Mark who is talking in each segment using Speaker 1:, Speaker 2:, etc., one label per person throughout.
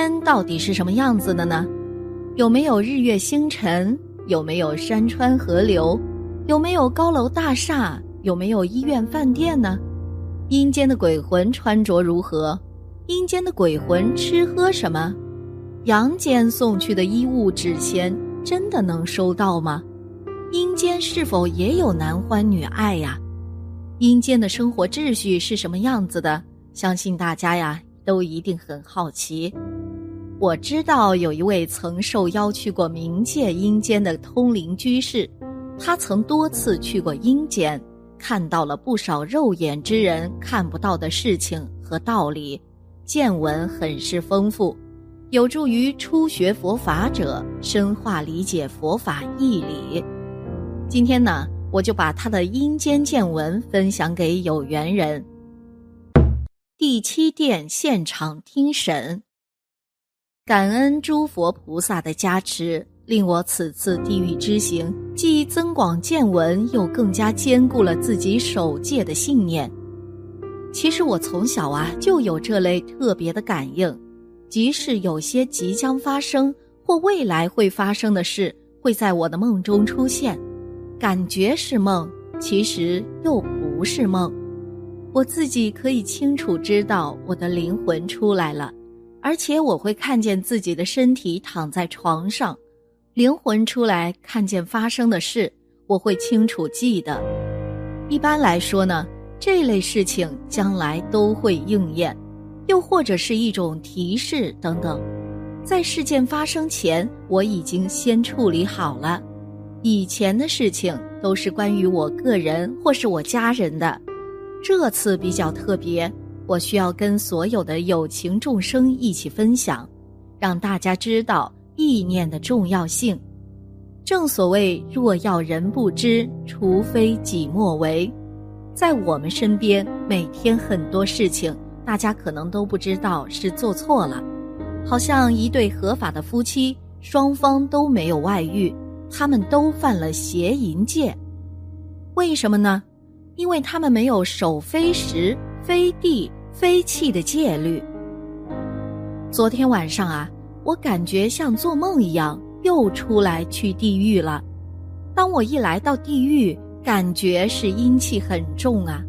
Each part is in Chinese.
Speaker 1: 天到底是什么样子的呢？有没有日月星辰？有没有山川河流？有没有高楼大厦？有没有医院饭店呢？阴间的鬼魂穿着如何？阴间的鬼魂吃喝什么？阳间送去的衣物纸钱真的能收到吗？阴间是否也有男欢女爱呀？阴间的生活秩序是什么样子的？相信大家呀都一定很好奇。我知道有一位曾受邀去过冥界阴间的通灵居士，他曾多次去过阴间，看到了不少肉眼之人看不到的事情和道理，见闻很是丰富，有助于初学佛法者深化理解佛法义理。今天呢，我就把他的阴间见闻分享给有缘人。第七殿现场听审。感恩诸佛菩萨的加持，令我此次地狱之行既增广见闻，又更加坚固了自己守戒的信念。其实我从小啊就有这类特别的感应，即使有些即将发生或未来会发生的事，会在我的梦中出现，感觉是梦，其实又不是梦。我自己可以清楚知道我的灵魂出来了。而且我会看见自己的身体躺在床上，灵魂出来看见发生的事，我会清楚记得。一般来说呢，这类事情将来都会应验，又或者是一种提示等等。在事件发生前，我已经先处理好了。以前的事情都是关于我个人或是我家人的，这次比较特别。我需要跟所有的有情众生一起分享，让大家知道意念的重要性。正所谓“若要人不知，除非己莫为”。在我们身边，每天很多事情，大家可能都不知道是做错了。好像一对合法的夫妻，双方都没有外遇，他们都犯了邪淫戒。为什么呢？因为他们没有守非时、非地。飞气的戒律。昨天晚上啊，我感觉像做梦一样，又出来去地狱了。当我一来到地狱，感觉是阴气很重啊。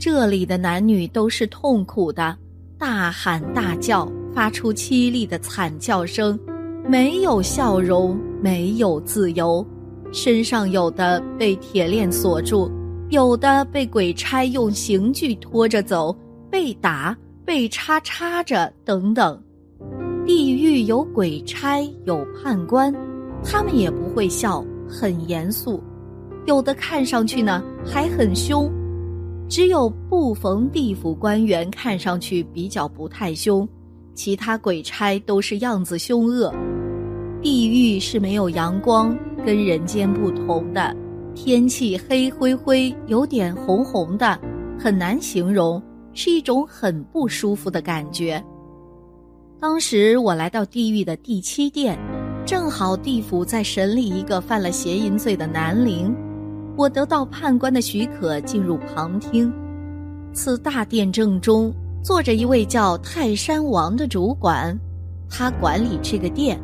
Speaker 1: 这里的男女都是痛苦的，大喊大叫，发出凄厉的惨叫声，没有笑容，没有自由。身上有的被铁链锁住，有的被鬼差用刑具拖着走。被打、被插插着等等，地狱有鬼差，有判官，他们也不会笑，很严肃，有的看上去呢还很凶，只有不逢地府官员看上去比较不太凶，其他鬼差都是样子凶恶。地狱是没有阳光，跟人间不同的，天气黑灰灰，有点红红的，很难形容。是一种很不舒服的感觉。当时我来到地狱的第七殿，正好地府在审理一个犯了邪淫罪的男灵，我得到判官的许可进入旁听。此大殿正中坐着一位叫泰山王的主管，他管理这个殿。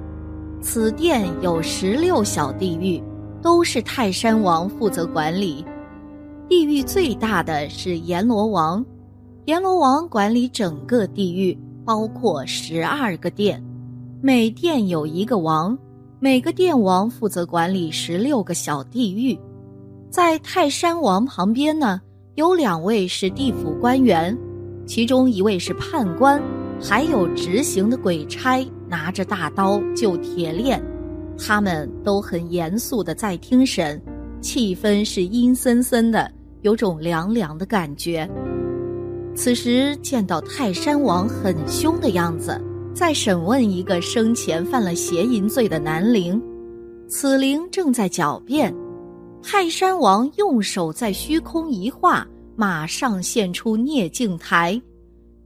Speaker 1: 此殿有十六小地狱，都是泰山王负责管理。地狱最大的是阎罗王。阎罗王管理整个地狱，包括十二个殿，每殿有一个王，每个殿王负责管理十六个小地狱。在泰山王旁边呢，有两位是地府官员，其中一位是判官，还有执行的鬼差，拿着大刀就铁链，他们都很严肃的在听审，气氛是阴森森的，有种凉凉的感觉。此时见到泰山王很凶的样子，在审问一个生前犯了邪淫罪的男灵，此灵正在狡辩。泰山王用手在虚空一画，马上现出聂镜台，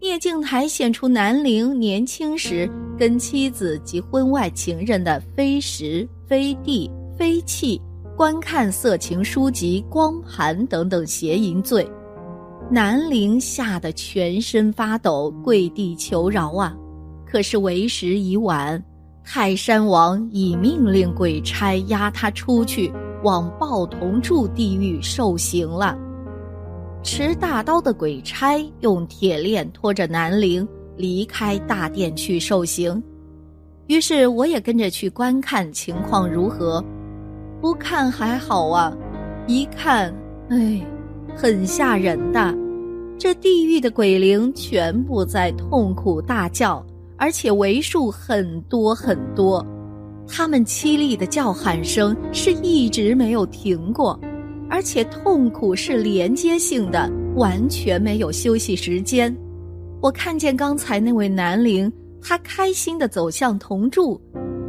Speaker 1: 聂镜台现出南陵年轻时跟妻子及婚外情人的非时、非地、非气，观看色情书籍、光盘等等邪淫罪。南陵吓得全身发抖，跪地求饶啊！可是为时已晚，泰山王已命令鬼差押他出去，往报童柱地狱受刑了。持大刀的鬼差用铁链拖着南陵离开大殿去受刑，于是我也跟着去观看情况如何。不看还好啊，一看，哎，很吓人的。这地狱的鬼灵全部在痛苦大叫，而且为数很多很多，他们凄厉的叫喊声是一直没有停过。而且痛苦是连接性的，完全没有休息时间。我看见刚才那位男灵，他开心的走向铜柱，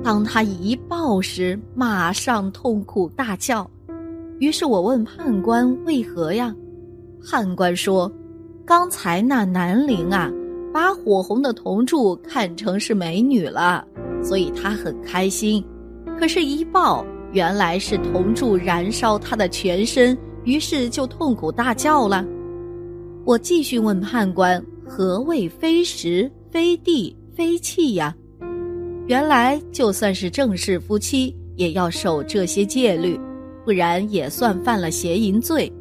Speaker 1: 当他一抱时，马上痛苦大叫。于是我问判官为何呀？判官说，刚才那男灵啊，把火红的铜柱看成是美女了，所以他很开心。可是，一抱。原来是铜柱燃烧他的全身，于是就痛苦大叫了。我继续问判官：何谓非时、非地、非气呀？原来就算是正式夫妻，也要守这些戒律，不然也算犯了邪淫罪。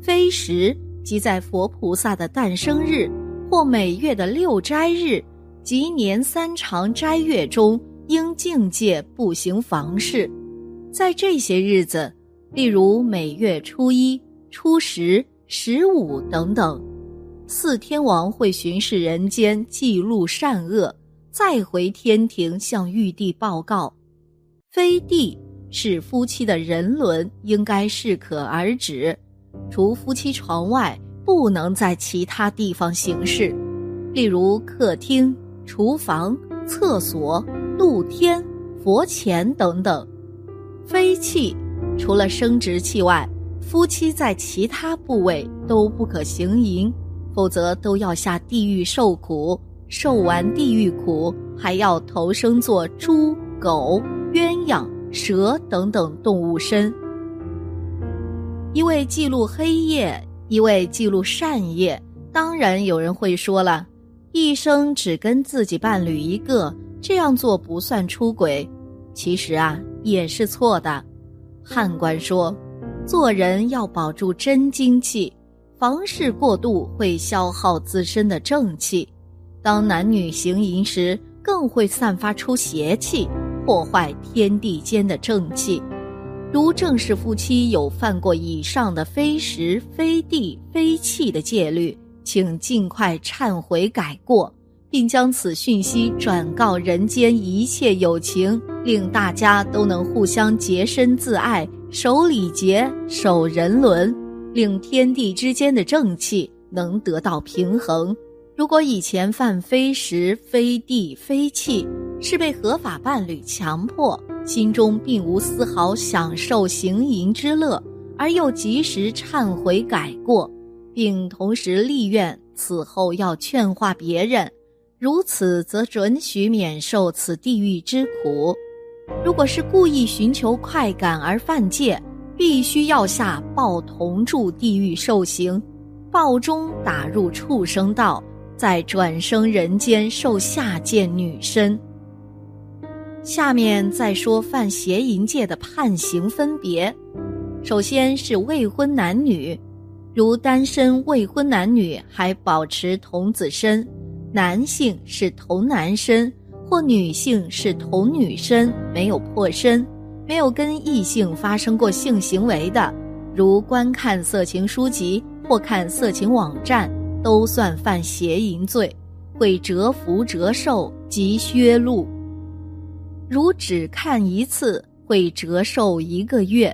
Speaker 1: 非时即在佛菩萨的诞生日，或每月的六斋日，及年三长斋月中，应境界不行房事。在这些日子，例如每月初一、初十、十五等等，四天王会巡视人间，记录善恶，再回天庭向玉帝报告。非帝是夫妻的人伦，应该适可而止，除夫妻床外，不能在其他地方行事，例如客厅、厨房、厕所、露天、佛前等等。非气，除了生殖器外，夫妻在其他部位都不可行淫，否则都要下地狱受苦。受完地狱苦，还要投生做猪、狗、鸳鸯、蛇等等动物身。一位记录黑夜，一位记录善业。当然有人会说了，一生只跟自己伴侣一个，这样做不算出轨。其实啊。也是错的。判官说，做人要保住真精气，房事过度会消耗自身的正气。当男女行淫时，更会散发出邪气，破坏天地间的正气。如正式夫妻有犯过以上的非时、非地、非气的戒律，请尽快忏悔改过。并将此讯息转告人间一切有情，令大家都能互相洁身自爱，守礼节，守人伦，令天地之间的正气能得到平衡。如果以前犯非时、非地、非气，是被合法伴侣强迫，心中并无丝毫享受行淫之乐，而又及时忏悔改过，并同时立愿此后要劝化别人。如此，则准许免受此地狱之苦；如果是故意寻求快感而犯戒，必须要下报同住地狱受刑，报中打入畜生道，再转生人间受下贱女身。下面再说犯邪淫戒的判刑分别：首先是未婚男女，如单身未婚男女还保持童子身。男性是童男身，或女性是童女身，没有破身，没有跟异性发生过性行为的，如观看色情书籍或看色情网站，都算犯邪淫罪，会折服折寿及削禄。如只看一次，会折寿一个月；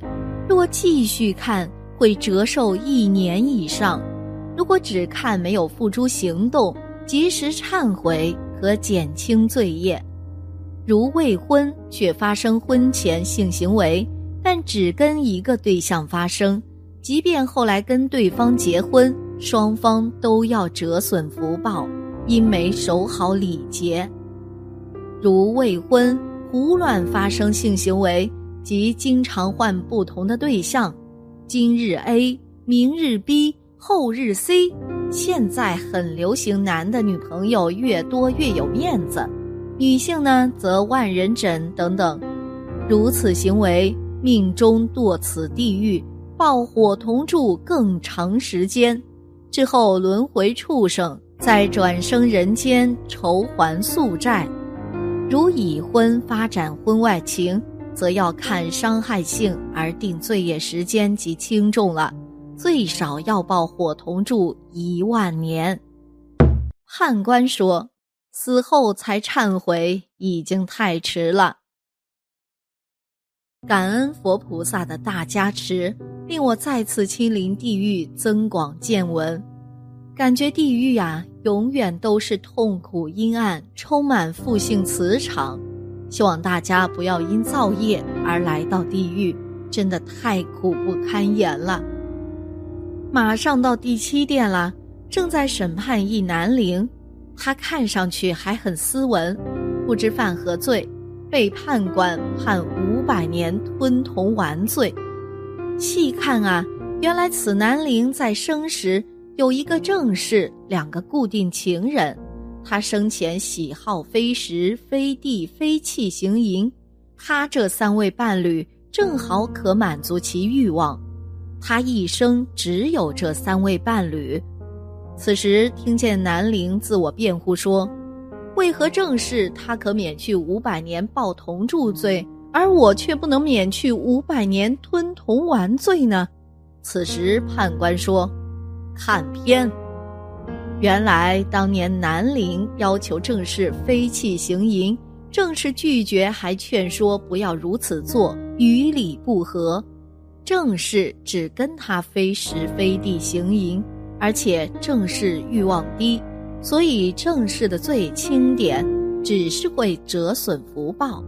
Speaker 1: 若继续看，会折寿一年以上。如果只看没有付诸行动。及时忏悔可减轻罪业，如未婚却发生婚前性行为，但只跟一个对象发生，即便后来跟对方结婚，双方都要折损福报，因没守好礼节。如未婚胡乱发生性行为，即经常换不同的对象，今日 A，明日 B，后日 C。现在很流行男的女朋友越多越有面子，女性呢则万人枕等等，如此行为命中堕此地狱，爆火同住更长时间，之后轮回畜生，再转生人间筹还宿债。如已婚发展婚外情，则要看伤害性而定罪业时间及轻重了。最少要报火同住一万年。判官说：“死后才忏悔，已经太迟了。”感恩佛菩萨的大加持，令我再次亲临地狱，增广见闻。感觉地狱呀，永远都是痛苦阴暗，充满负性磁场。希望大家不要因造业而来到地狱，真的太苦不堪言了。马上到第七殿了，正在审判一男灵，他看上去还很斯文，不知犯何罪，被判官判五百年吞铜丸罪。细看啊，原来此男灵在生时有一个正室，两个固定情人，他生前喜好非时、非地、非气行淫，他这三位伴侣正好可满足其欲望。他一生只有这三位伴侣，此时听见南陵自我辩护说：“为何正是他可免去五百年抱铜柱罪，而我却不能免去五百年吞铜丸罪呢？”此时判官说：“看片。原来当年南陵要求正氏飞气行淫，正氏拒绝，还劝说不要如此做，与理不合。”正是只跟他非时非地行淫，而且正是欲望低，所以正式的罪轻点，只是会折损福报，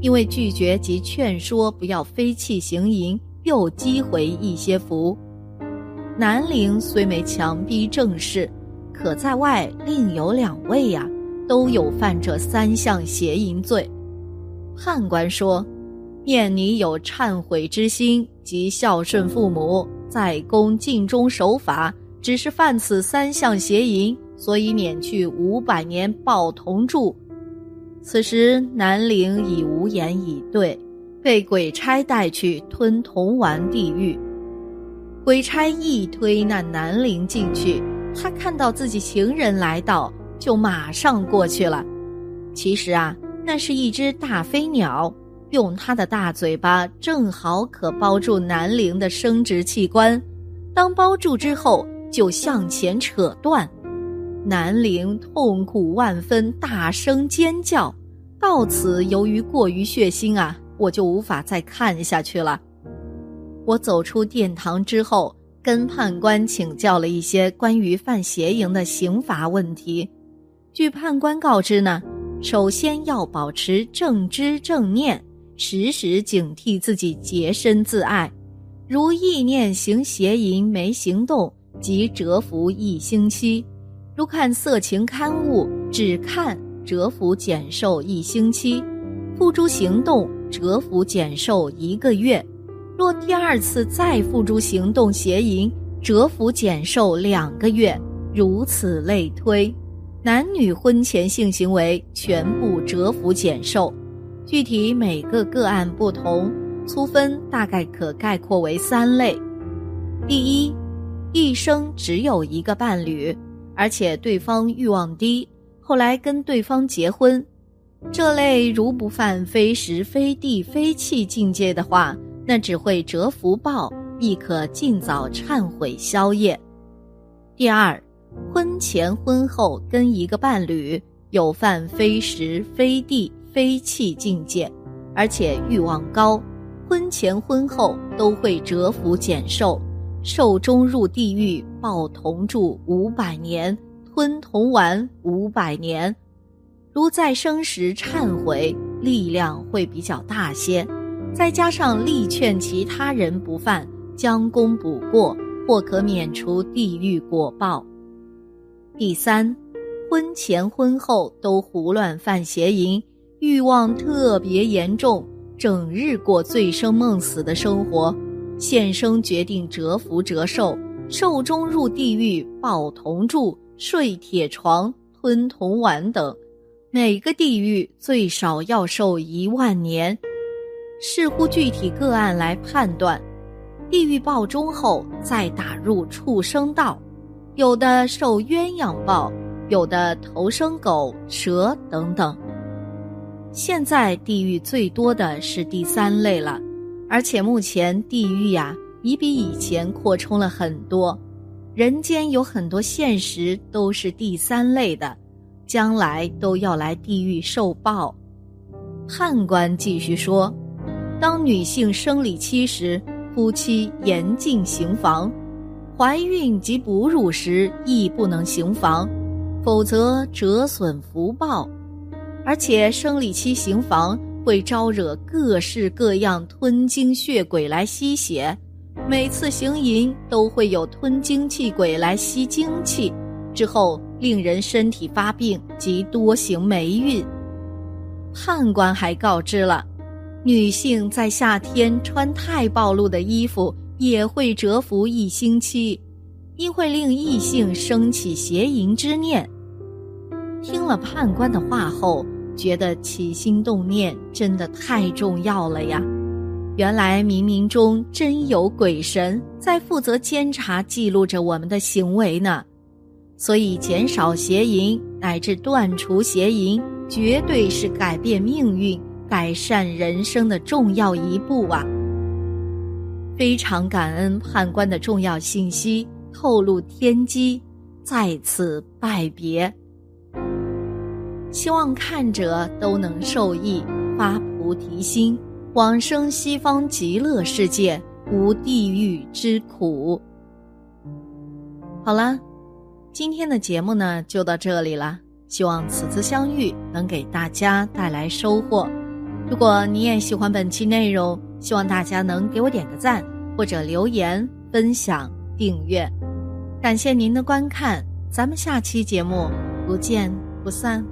Speaker 1: 因为拒绝及劝说不要非气行淫，又积回一些福。南陵虽没强逼正室，可在外另有两位呀，都有犯这三项邪淫罪。判官说。念你有忏悔之心及孝顺父母，在宫尽忠守法，只是犯此三项邪淫，所以免去五百年报同住。此时南陵已无言以对，被鬼差带去吞铜丸地狱。鬼差一推那南陵进去，他看到自己情人来到，就马上过去了。其实啊，那是一只大飞鸟。用它的大嘴巴正好可包住南陵的生殖器官，当包住之后就向前扯断，南陵痛苦万分，大声尖叫。到此，由于过于血腥啊，我就无法再看下去了。我走出殿堂之后，跟判官请教了一些关于犯邪淫的刑罚问题。据判官告知呢，首先要保持正知正念。时时警惕自己洁身自爱，如意念行邪淫没行动，即蛰伏一星期；如看色情刊物，只看蛰伏减寿一星期；付诸行动，蛰伏减寿一个月；若第二次再付诸行动邪淫，蛰伏减寿两个月。如此类推，男女婚前性行为全部蛰伏减寿。具体每个个案不同，粗分大概可概括为三类：第一，一生只有一个伴侣，而且对方欲望低，后来跟对方结婚，这类如不犯非时非地非气境界的话，那只会折福报，亦可尽早忏悔消业。第二，婚前婚后跟一个伴侣有犯非时非地。非气境界，而且欲望高，婚前婚后都会折福减寿，寿终入地狱，报同住五百年，吞铜丸五百年。如再生时忏悔，力量会比较大些，再加上力劝其他人不犯，将功补过，或可免除地狱果报。第三，婚前婚后都胡乱犯邪淫。欲望特别严重，整日过醉生梦死的生活，现生决定折福折寿，寿终入地狱，抱铜柱，睡铁床，吞铜碗等，每个地狱最少要受一万年。视乎具体个案来判断。地狱报终后，再打入畜生道，有的受鸳鸯报，有的投生狗、蛇等等。现在地狱最多的是第三类了，而且目前地狱呀已比以前扩充了很多，人间有很多现实都是第三类的，将来都要来地狱受报。判官继续说，当女性生理期时，夫妻严禁行房；怀孕及哺乳时亦不能行房，否则折损福报。而且生理期行房会招惹各式各样吞精血鬼来吸血，每次行淫都会有吞精气鬼来吸精气，之后令人身体发病及多行霉运。判官还告知了，女性在夏天穿太暴露的衣服也会蛰伏一星期，因会令异性生起邪淫之念。听了判官的话后，觉得起心动念真的太重要了呀！原来冥冥中真有鬼神在负责监察、记录着我们的行为呢。所以，减少邪淫乃至断除邪淫，绝对是改变命运、改善人生的重要一步啊！非常感恩判官的重要信息透露天机，再次拜别。希望看者都能受益，发菩提心，往生西方极乐世界，无地狱之苦。好了，今天的节目呢就到这里了。希望此次相遇能给大家带来收获。如果你也喜欢本期内容，希望大家能给我点个赞，或者留言、分享、订阅。感谢您的观看，咱们下期节目不见不散。